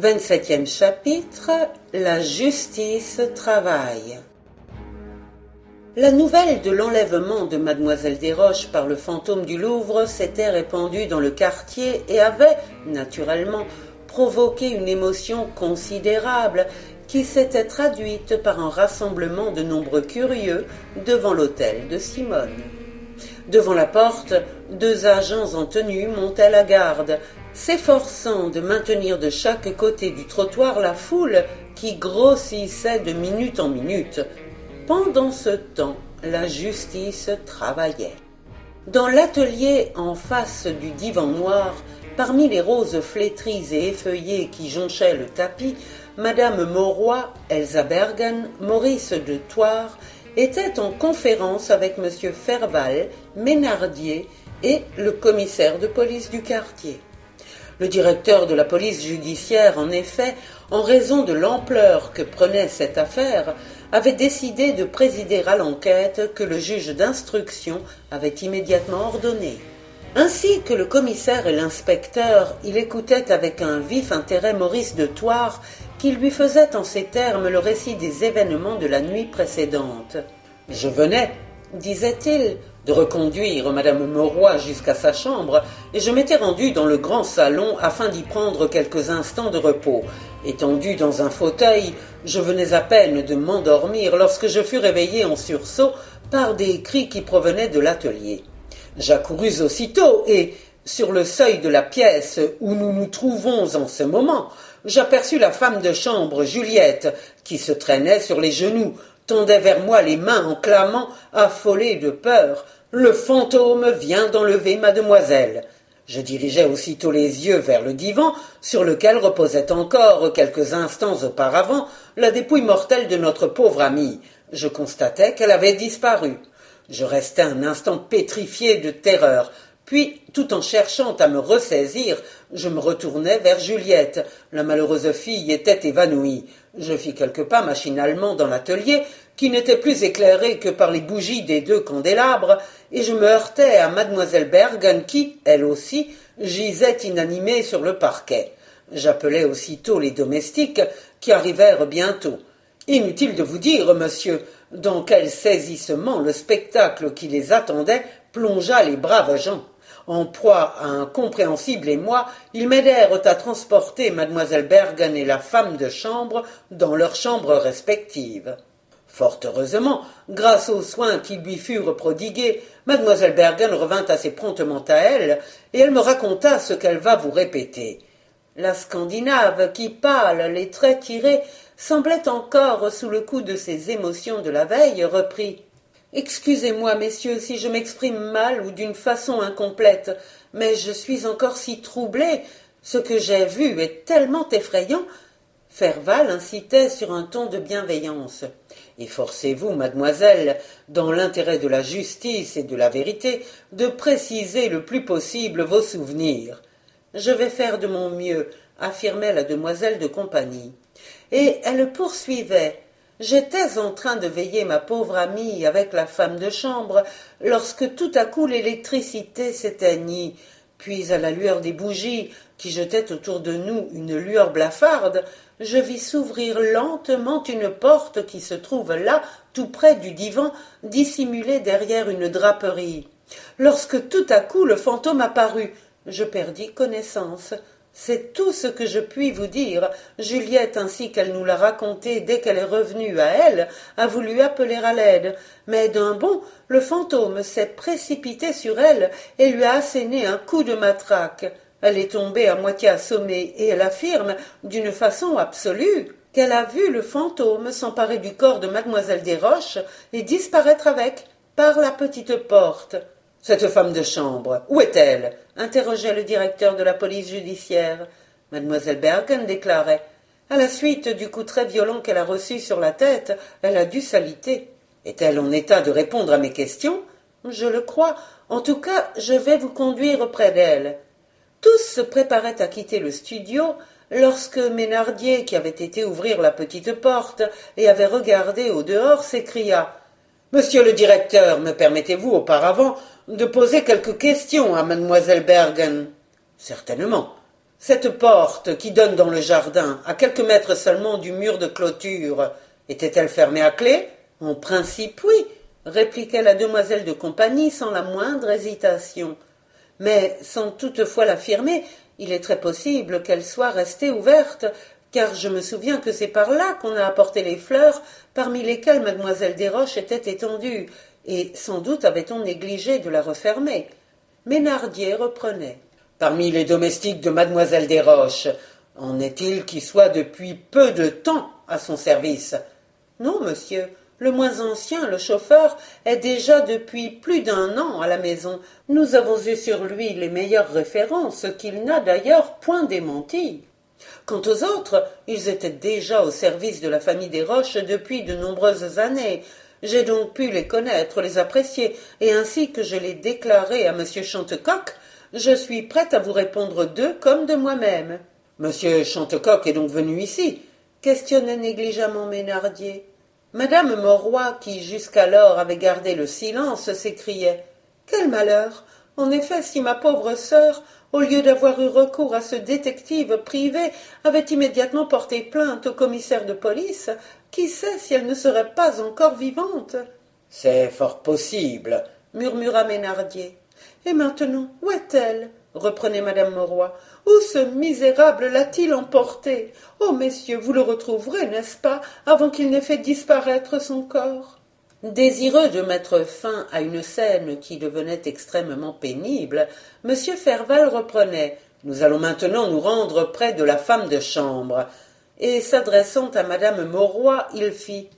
Vingt-septième chapitre La justice travaille. La nouvelle de l'enlèvement de mademoiselle Desroches par le fantôme du Louvre s'était répandue dans le quartier et avait, naturellement, provoqué une émotion considérable qui s'était traduite par un rassemblement de nombreux curieux devant l'hôtel de Simone. Devant la porte, deux agents en tenue montaient la garde, s'efforçant de maintenir de chaque côté du trottoir la foule qui grossissait de minute en minute. Pendant ce temps, la justice travaillait. Dans l'atelier en face du divan noir, parmi les roses flétries et effeuillées qui jonchaient le tapis, Madame Mauroy, Elsa Bergen, Maurice de Thouars étaient en conférence avec M. Ferval, Ménardier et le commissaire de police du quartier. Le directeur de la police judiciaire, en effet, en raison de l'ampleur que prenait cette affaire, avait décidé de présider à l'enquête que le juge d'instruction avait immédiatement ordonnée. Ainsi que le commissaire et l'inspecteur, il écoutait avec un vif intérêt Maurice de Thouars, qui lui faisait en ces termes le récit des événements de la nuit précédente. Je venais, disait-il, de reconduire madame Mauroy jusqu'à sa chambre, et je m'étais rendu dans le grand salon afin d'y prendre quelques instants de repos. Étendu dans un fauteuil, je venais à peine de m'endormir lorsque je fus réveillé en sursaut par des cris qui provenaient de l'atelier. J'accourus aussitôt et, sur le seuil de la pièce où nous nous trouvons en ce moment, j'aperçus la femme de chambre, Juliette, qui se traînait sur les genoux, tendait vers moi les mains en clamant, affolée de peur, le fantôme vient d'enlever mademoiselle. Je dirigeai aussitôt les yeux vers le divan, sur lequel reposait encore, quelques instants auparavant, la dépouille mortelle de notre pauvre amie. Je constatai qu'elle avait disparu. Je restai un instant pétrifié de terreur, puis, tout en cherchant à me ressaisir, je me retournai vers Juliette. La malheureuse fille était évanouie. Je fis quelques pas machinalement dans l'atelier, qui n'était plus éclairé que par les bougies des deux candélabres, et je me heurtai à mademoiselle Bergen qui, elle aussi, gisait inanimée sur le parquet. J'appelai aussitôt les domestiques, qui arrivèrent bientôt. Inutile de vous dire, monsieur, dans quel saisissement le spectacle qui les attendait plongea les braves gens. En proie à un compréhensible émoi, ils m'aidèrent à transporter mademoiselle Bergen et la femme de chambre dans leurs chambres respectives. Fort heureusement, grâce aux soins qui lui furent prodigués, mademoiselle Bergen revint assez promptement à elle, et elle me raconta ce qu'elle va vous répéter. La Scandinave, qui, pâle, les traits tirés, semblait encore sous le coup de ses émotions de la veille, reprit. Excusez-moi, messieurs, si je m'exprime mal ou d'une façon incomplète, mais je suis encore si troublée. Ce que j'ai vu est tellement effrayant Ferval incitait sur un ton de bienveillance. Efforcez-vous, mademoiselle, dans l'intérêt de la justice et de la vérité, de préciser le plus possible vos souvenirs. Je vais faire de mon mieux, affirmait la demoiselle de compagnie. Et elle poursuivait. J'étais en train de veiller ma pauvre amie avec la femme de chambre, lorsque tout à coup l'électricité s'éteignit. Puis, à la lueur des bougies, qui jetaient autour de nous une lueur blafarde, je vis s'ouvrir lentement une porte qui se trouve là, tout près du divan, dissimulée derrière une draperie. Lorsque tout à coup le fantôme apparut, je perdis connaissance. C'est tout ce que je puis vous dire. Juliette, ainsi qu'elle nous l'a raconté dès qu'elle est revenue à elle, a voulu appeler à l'aide. Mais d'un bond, le fantôme s'est précipité sur elle et lui a asséné un coup de matraque. Elle est tombée à moitié assommée et elle affirme, d'une façon absolue, qu'elle a vu le fantôme s'emparer du corps de mademoiselle Desroches et disparaître avec, par la petite porte. Cette femme de chambre, où est-elle? interrogeait le directeur de la police judiciaire. Mademoiselle Bergen déclarait. À la suite du coup très violent qu'elle a reçu sur la tête, elle a dû s'aliter. Est-elle en état de répondre à mes questions? Je le crois. En tout cas, je vais vous conduire près d'elle. Tous se préparaient à quitter le studio lorsque Ménardier, qui avait été ouvrir la petite porte et avait regardé au dehors, s'écria Monsieur le directeur, me permettez-vous auparavant de poser quelques questions à mademoiselle Bergen Certainement. Cette porte qui donne dans le jardin, à quelques mètres seulement du mur de clôture, était-elle fermée à clé? En principe, oui, répliqua la demoiselle de compagnie sans la moindre hésitation. Mais sans toutefois l'affirmer, il est très possible qu'elle soit restée ouverte, car je me souviens que c'est par là qu'on a apporté les fleurs parmi lesquelles mademoiselle Desroches était étendue, et sans doute avait-on négligé de la refermer. Ménardier reprenait. Parmi les domestiques de mademoiselle Desroches, en est-il qui soit depuis peu de temps à son service? Non, monsieur. Le moins ancien, le chauffeur, est déjà depuis plus d'un an à la maison. Nous avons eu sur lui les meilleures références, qu'il n'a d'ailleurs point démenties. Quant aux autres, ils étaient déjà au service de la famille Desroches depuis de nombreuses années. J'ai donc pu les connaître, les apprécier, et ainsi que je l'ai déclaré à M. Chantecoq, je suis prête à vous répondre d'eux comme de moi-même. Monsieur Chantecoq est donc venu ici questionnait négligemment Ménardier. Madame Mauroy, qui jusqu'alors avait gardé le silence, s'écriait. Quel malheur. En effet, si ma pauvre sœur, au lieu d'avoir eu recours à ce détective privé, avait immédiatement porté plainte au commissaire de police, qui sait si elle ne serait pas encore vivante? C'est fort possible, murmura Ménardier. Et maintenant, où est-elle reprenait madame Mauroy. Où ce misérable l'a-t-il emporté Oh, messieurs, vous le retrouverez, n'est-ce pas, avant qu'il n'ait fait disparaître son corps? Désireux de mettre fin à une scène qui devenait extrêmement pénible, M. Ferval reprenait. Nous allons maintenant nous rendre près de la femme de chambre. Et s'adressant à madame Mauroy, il fit.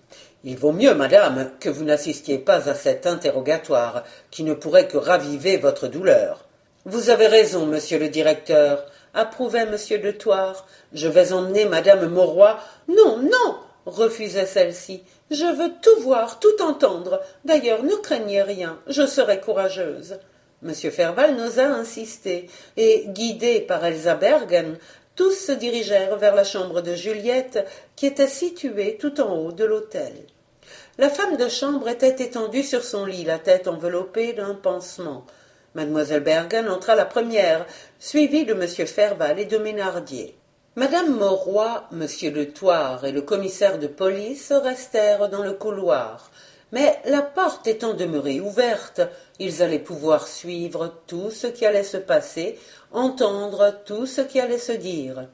Il vaut mieux, madame, que vous n'assistiez pas à cet interrogatoire, qui ne pourrait que raviver votre douleur. Vous avez raison, monsieur le directeur, approuvait monsieur de Thouars. Je vais emmener madame Mauroy. Non, non, refusait celle-ci. Je veux tout voir, tout entendre. D'ailleurs, ne craignez rien, je serai courageuse. Monsieur Ferval n'osa insister, et, guidés par Elsa Bergen, tous se dirigèrent vers la chambre de Juliette, qui était située tout en haut de l'hôtel. La femme de chambre était étendue sur son lit, la tête enveloppée d'un pansement. Mademoiselle Bergen entra la première, suivie de Monsieur Ferval et de Ménardier. Madame Mauroy, Monsieur de Thouars et le commissaire de police restèrent dans le couloir, mais la porte étant demeurée ouverte, ils allaient pouvoir suivre tout ce qui allait se passer, entendre tout ce qui allait se dire.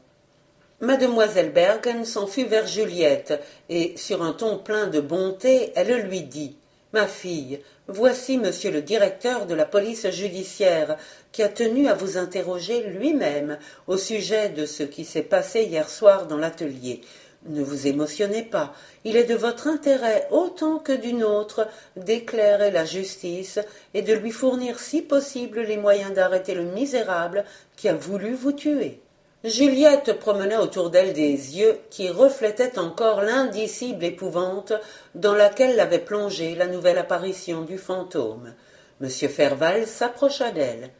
Mademoiselle Bergen s'en fut vers Juliette, et sur un ton plein de bonté, elle lui dit Ma fille, voici monsieur le directeur de la police judiciaire, qui a tenu à vous interroger lui-même au sujet de ce qui s'est passé hier soir dans l'atelier. Ne vous émotionnez pas, il est de votre intérêt autant que du nôtre d'éclairer la justice et de lui fournir si possible les moyens d'arrêter le misérable qui a voulu vous tuer. Juliette promenait autour d'elle des yeux qui reflétaient encore l'indicible épouvante dans laquelle l'avait plongée la nouvelle apparition du fantôme. Monsieur Ferval s'approcha d'elle.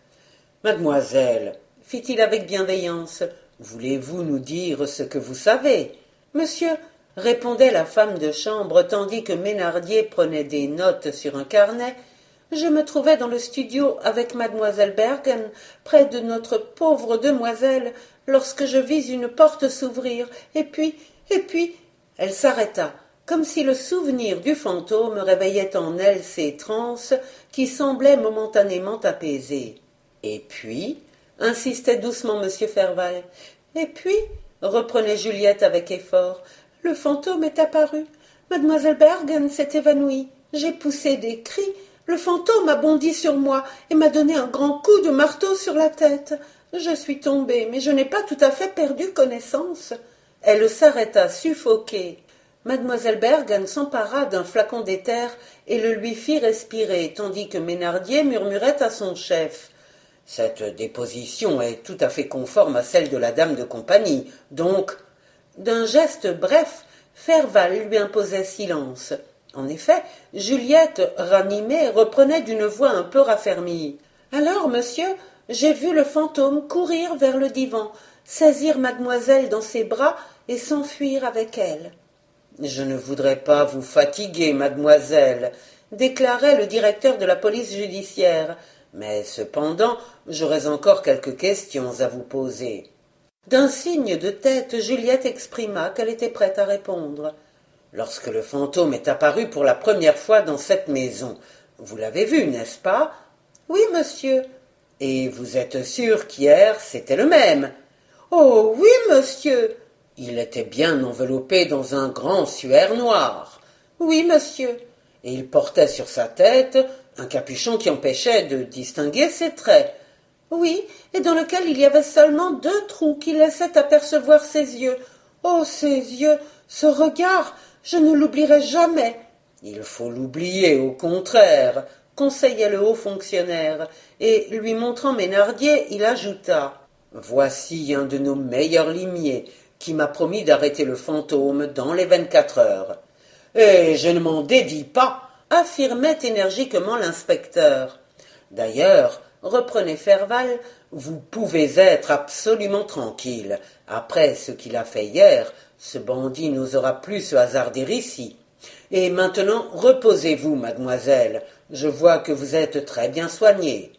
Mademoiselle, fit-il avec bienveillance, voulez-vous nous dire ce que vous savez? Monsieur, répondait la femme de chambre tandis que Ménardier prenait des notes sur un carnet, je me trouvais dans le studio avec mademoiselle Bergen, près de notre pauvre demoiselle, lorsque je vis une porte s'ouvrir, et puis, et puis, elle s'arrêta, comme si le souvenir du fantôme réveillait en elle ces transes qui semblaient momentanément apaisées. Et puis, insistait doucement M. Ferval. Et puis, reprenait Juliette avec effort, le fantôme est apparu. Mademoiselle Bergen s'est évanouie. J'ai poussé des cris, le fantôme a bondi sur moi et m'a donné un grand coup de marteau sur la tête. Je suis tombée, mais je n'ai pas tout à fait perdu connaissance. Elle s'arrêta suffoquée. Mademoiselle Bergen s'empara d'un flacon d'éther et le lui fit respirer, tandis que Ménardier murmurait à son chef. Cette déposition est tout à fait conforme à celle de la dame de compagnie, donc. D'un geste bref, Ferval lui imposait silence. En effet, Juliette, ranimée, reprenait d'une voix un peu raffermie. Alors, monsieur, j'ai vu le fantôme courir vers le divan, saisir mademoiselle dans ses bras et s'enfuir avec elle. Je ne voudrais pas vous fatiguer, mademoiselle, déclarait le directeur de la police judiciaire, mais cependant j'aurais encore quelques questions à vous poser. D'un signe de tête, Juliette exprima qu'elle était prête à répondre. Lorsque le fantôme est apparu pour la première fois dans cette maison, vous l'avez vu, n'est-ce pas? Oui, monsieur. Et vous êtes sûr qu'hier c'était le même? Oh oui, monsieur. Il était bien enveloppé dans un grand suaire noir. Oui, monsieur. Et il portait sur sa tête un capuchon qui empêchait de distinguer ses traits. Oui, et dans lequel il y avait seulement deux trous qui laissaient apercevoir ses yeux. Oh, ses yeux, ce regard, je ne l'oublierai jamais. Il faut l'oublier, au contraire, conseillait le haut fonctionnaire, et lui montrant Ménardier, il ajouta. Voici un de nos meilleurs limiers, qui m'a promis d'arrêter le fantôme dans les vingt-quatre heures. Et je ne m'en dédie pas, affirmait énergiquement l'inspecteur. D'ailleurs, reprenait Ferval, vous pouvez être absolument tranquille. Après ce qu'il a fait hier, ce bandit n'osera plus se hasarder ici. Et maintenant, reposez-vous, mademoiselle. Je vois que vous êtes très bien soignée.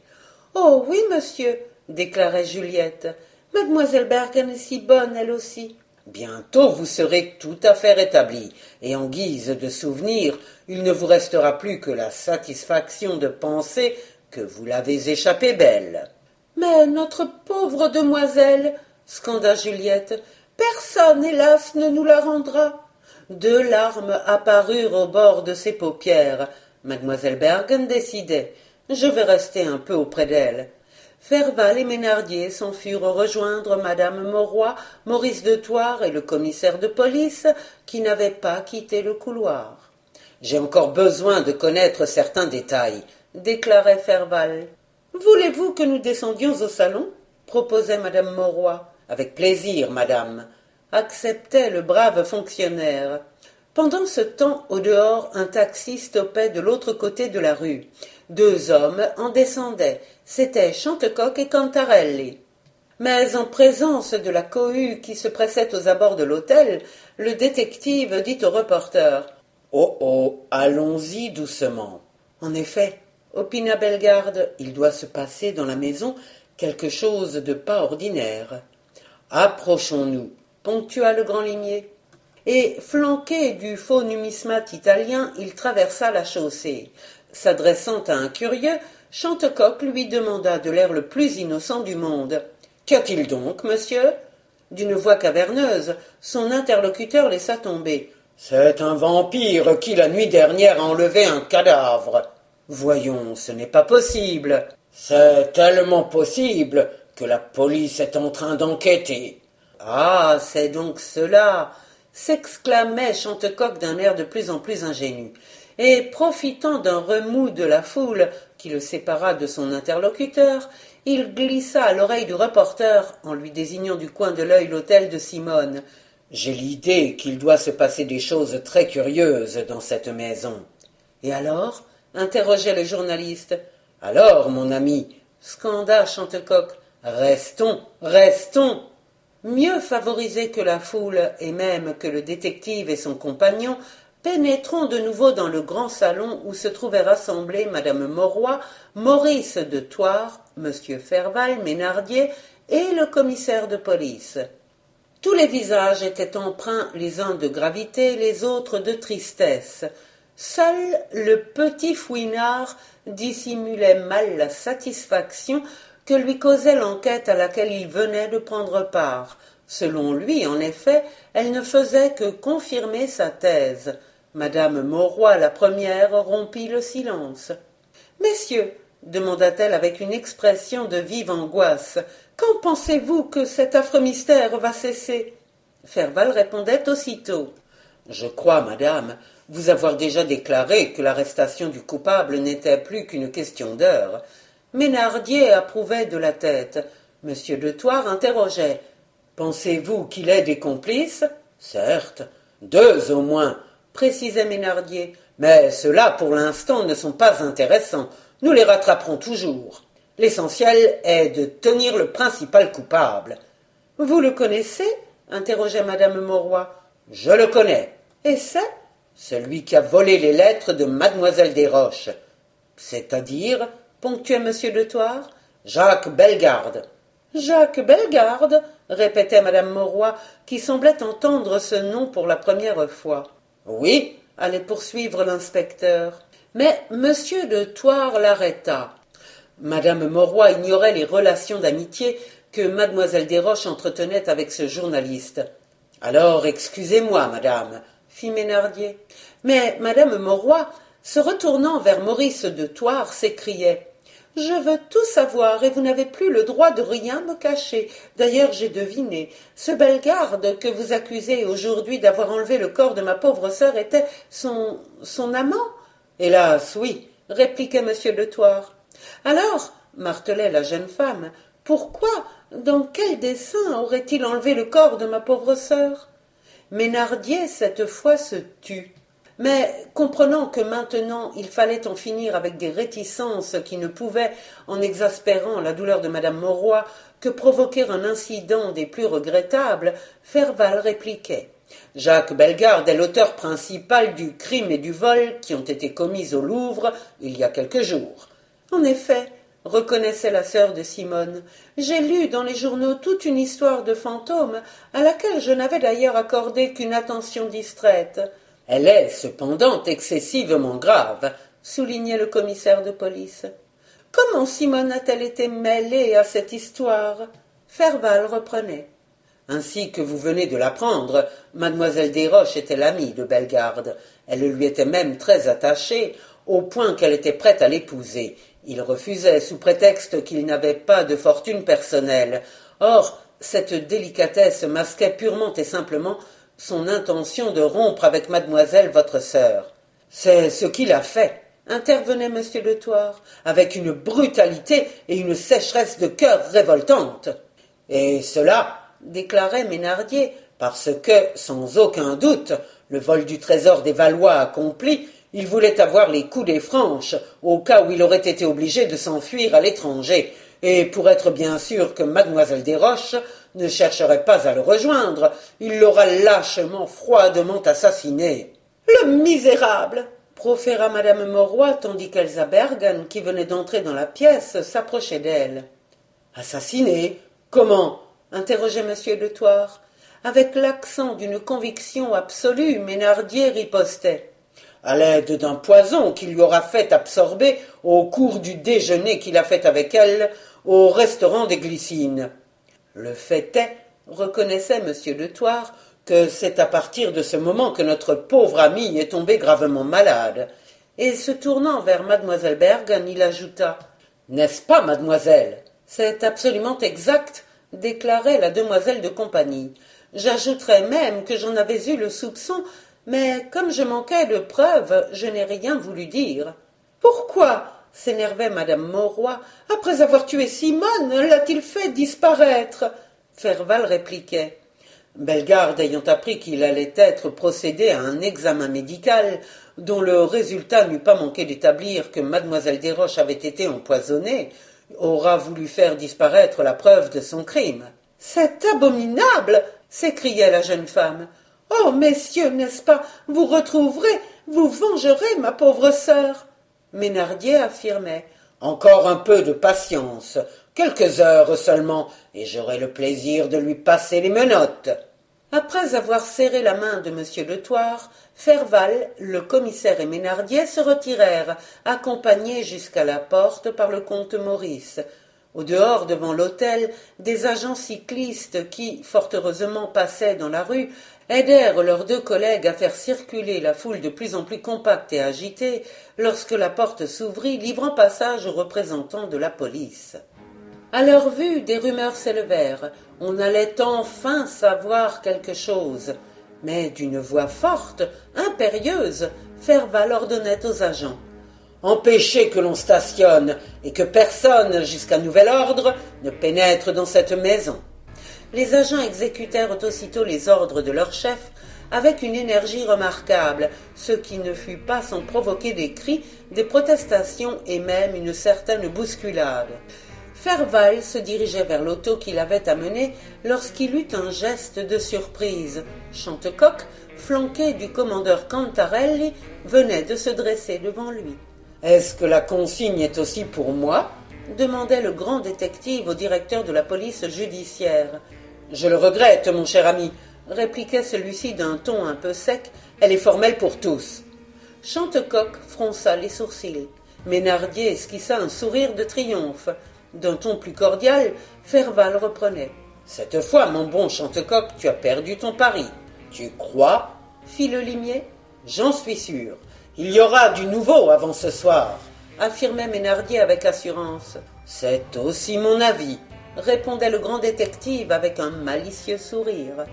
Oh oui, monsieur, déclarait Juliette. Mademoiselle Bergen est si bonne, elle aussi. Bientôt vous serez tout à fait rétabli, et en guise de souvenir, il ne vous restera plus que la satisfaction de penser que vous l'avez échappé belle. Mais notre pauvre demoiselle, scanda Juliette, personne, hélas, ne nous la rendra. Deux larmes apparurent au bord de ses paupières. Mademoiselle Bergen décidait. Je vais rester un peu auprès d'elle. Ferval et Ménardier s'en furent rejoindre madame Mauroy, Maurice de Thouars et le commissaire de police, qui n'avaient pas quitté le couloir. J'ai encore besoin de connaître certains détails, déclarait Ferval. Voulez-vous que nous descendions au salon? proposait madame Mauroy. Avec plaisir, madame, acceptait le brave fonctionnaire. Pendant ce temps, au dehors, un taxi stoppait de l'autre côté de la rue. Deux hommes en descendaient. C'étaient Chantecoq et Cantarelli. Mais en présence de la cohue qui se pressait aux abords de l'hôtel, le détective dit au reporter Oh oh, allons-y doucement. En effet, opina Bellegarde, il doit se passer dans la maison quelque chose de pas ordinaire. Approchons-nous, ponctua le grand limier. Et, flanqué du faux numismate italien, il traversa la chaussée. S'adressant à un curieux, Lui demanda de l'air le plus innocent du monde. Qu'y a-t-il donc, monsieur? D'une voix caverneuse, son interlocuteur laissa tomber. C'est un vampire qui, la nuit dernière, a enlevé un cadavre. Voyons, ce n'est pas possible. C'est tellement possible que la police est en train d'enquêter. Ah, c'est donc cela s'exclamait Chantecoq d'un air de plus en plus ingénu, et profitant d'un remous de la foule qui le sépara de son interlocuteur, il glissa à l'oreille du reporter, en lui désignant du coin de l'œil l'hôtel de Simone. J'ai l'idée qu'il doit se passer des choses très curieuses dans cette maison. Et alors interrogeait le journaliste. Alors, mon ami, scanda Chantecoq, restons, restons. Mieux favorisés que la foule et même que le détective et son compagnon, pénétrons de nouveau dans le grand salon où se trouvaient rassemblés madame Mauroy, Maurice de Thouars, monsieur Ferval, Ménardier et le commissaire de police. Tous les visages étaient empreints les uns de gravité, les autres de tristesse. Seul le petit fouinard dissimulait mal la satisfaction que lui causait l'enquête à laquelle il venait de prendre part. Selon lui, en effet, elle ne faisait que confirmer sa thèse. Madame Mauroy, la première, rompit le silence. Messieurs, demanda-t-elle avec une expression de vive angoisse, quand pensez-vous que cet affreux mystère va cesser? Ferval répondait aussitôt. Je crois, madame, vous avoir déjà déclaré que l'arrestation du coupable n'était plus qu'une question d'heure. Ménardier approuvait de la tête. Monsieur de Thouars interrogeait. Pensez-vous qu'il ait des complices? Certes, deux au moins, précisait Ménardier. Mais ceux-là, pour l'instant, ne sont pas intéressants. Nous les rattraperons toujours. L'essentiel est de tenir le principal coupable. Vous le connaissez interrogeait madame Mauroy. Je le connais. Et c'est Celui qui a volé les lettres de mademoiselle Desroches. C'est-à-dire ponctuait monsieur de Thouars. Jacques Bellegarde. Jacques Bellegarde, répétait madame Mauroy, qui semblait entendre ce nom pour la première fois. Oui, allait poursuivre l'inspecteur. Mais monsieur de Thouars l'arrêta. Madame Mauroy ignorait les relations d'amitié que mademoiselle Desroches entretenait avec ce journaliste. Alors, excusez-moi, madame, fit Ménardier. Mais madame Mauroy, se retournant vers Maurice de Thouars, s'écriait je veux tout savoir et vous n'avez plus le droit de rien me cacher. D'ailleurs, j'ai deviné. Ce Bellegarde que vous accusez aujourd'hui d'avoir enlevé le corps de ma pauvre sœur était son son amant. Hélas, oui, répliquait monsieur de Thouars. Alors, martelait la jeune femme, pourquoi, dans quel dessein aurait-il enlevé le corps de ma pauvre sœur? Ménardier cette fois se tut mais comprenant que maintenant il fallait en finir avec des réticences qui ne pouvaient, en exaspérant la douleur de madame Mauroy, que provoquer un incident des plus regrettables, Ferval répliquait. Jacques Bellegarde est l'auteur principal du crime et du vol qui ont été commis au Louvre il y a quelques jours. En effet, reconnaissait la sœur de Simone, j'ai lu dans les journaux toute une histoire de fantôme à laquelle je n'avais d'ailleurs accordé qu'une attention distraite. Elle est cependant excessivement grave, soulignait le commissaire de police. Comment Simone a-t-elle été mêlée à cette histoire? Ferval reprenait. Ainsi que vous venez de l'apprendre, mademoiselle Desroches était l'amie de Bellegarde. Elle lui était même très attachée, au point qu'elle était prête à l'épouser. Il refusait sous prétexte qu'il n'avait pas de fortune personnelle. Or, cette délicatesse masquait purement et simplement son intention de rompre avec mademoiselle votre sœur. C'est ce qu'il a fait, intervenait monsieur Le Thouars, avec une brutalité et une sécheresse de cœur révoltante. Et cela, déclarait Ménardier, parce que, sans aucun doute, le vol du trésor des Valois accompli, il voulait avoir les coups des franches, au cas où il aurait été obligé de s'enfuir à l'étranger, et pour être bien sûr que mademoiselle Desroches ne chercherait pas à le rejoindre, il l'aura lâchement, froidement assassiné. Le misérable proféra madame Mauroy, tandis qu'Elsa Bergen, qui venait d'entrer dans la pièce, s'approchait d'elle. Assassiné? Comment? interrogeait monsieur de Thouars. Avec l'accent d'une conviction absolue, Ménardier ripostait. À l'aide d'un poison qu'il lui aura fait absorber au cours du déjeuner qu'il a fait avec elle au restaurant des Glycines. Le fait est, reconnaissait M. de Thouars, que c'est à partir de ce moment que notre pauvre ami est tombé gravement malade. Et se tournant vers mademoiselle Bergen, il ajouta N'est-ce pas, mademoiselle? C'est absolument exact, déclarait la demoiselle de compagnie. J'ajouterais même que j'en avais eu le soupçon, mais comme je manquais de preuves, je n'ai rien voulu dire. Pourquoi? S'énervait madame Mauroy. Après avoir tué Simone, l'a-t-il fait disparaître? Ferval répliquait. Bellegarde ayant appris qu'il allait être procédé à un examen médical dont le résultat n'eût pas manqué d'établir que mademoiselle Desroches avait été empoisonnée, aura voulu faire disparaître la preuve de son crime. C'est abominable s'écriait la jeune femme. Oh, messieurs, n'est-ce pas? Vous retrouverez, vous vengerez ma pauvre sœur. Ménardier affirmait Encore un peu de patience, quelques heures seulement, et j'aurai le plaisir de lui passer les menottes. Après avoir serré la main de M. Le Thouars, Ferval, le commissaire et Ménardier se retirèrent, accompagnés jusqu'à la porte par le comte Maurice. Au dehors, devant l'hôtel, des agents cyclistes qui, fort heureusement, passaient dans la rue, aidèrent leurs deux collègues à faire circuler la foule de plus en plus compacte et agitée lorsque la porte s'ouvrit, livrant passage aux représentants de la police. À leur vue, des rumeurs s'élevèrent. On allait enfin savoir quelque chose. Mais d'une voix forte, impérieuse, Ferval ordonnait aux agents. Empêchez que l'on stationne et que personne, jusqu'à nouvel ordre, ne pénètre dans cette maison. Les agents exécutèrent aussitôt les ordres de leur chef avec une énergie remarquable, ce qui ne fut pas sans provoquer des cris, des protestations et même une certaine bousculade. Ferval se dirigeait vers l'auto qu'il avait amené lorsqu'il eut un geste de surprise. Chantecoq, flanqué du commandeur Cantarelli, venait de se dresser devant lui. Est-ce que la consigne est aussi pour moi demandait le grand détective au directeur de la police judiciaire. Je le regrette, mon cher ami, répliquait celui-ci d'un ton un peu sec. Elle est formelle pour tous. Chantecoq fronça les sourcils. Ménardier esquissa un sourire de triomphe. D'un ton plus cordial, Ferval reprenait. Cette fois, mon bon Chantecoq, tu as perdu ton pari. Tu crois? fit le limier. J'en suis sûr. Il y aura du nouveau avant ce soir, affirmait Ménardier avec assurance. C'est aussi mon avis, répondait le grand détective avec un malicieux sourire.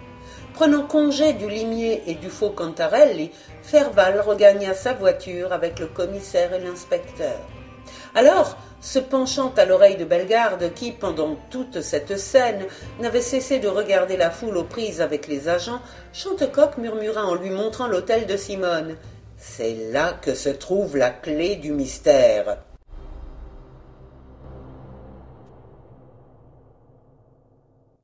Prenant congé du limier et du faux Cantarelli, Ferval regagna sa voiture avec le commissaire et l'inspecteur. Alors, se penchant à l'oreille de Bellegarde, qui, pendant toute cette scène, n'avait cessé de regarder la foule aux prises avec les agents, Chantecoq murmura en lui montrant l'hôtel de Simone. C'est là que se trouve la clé du mystère.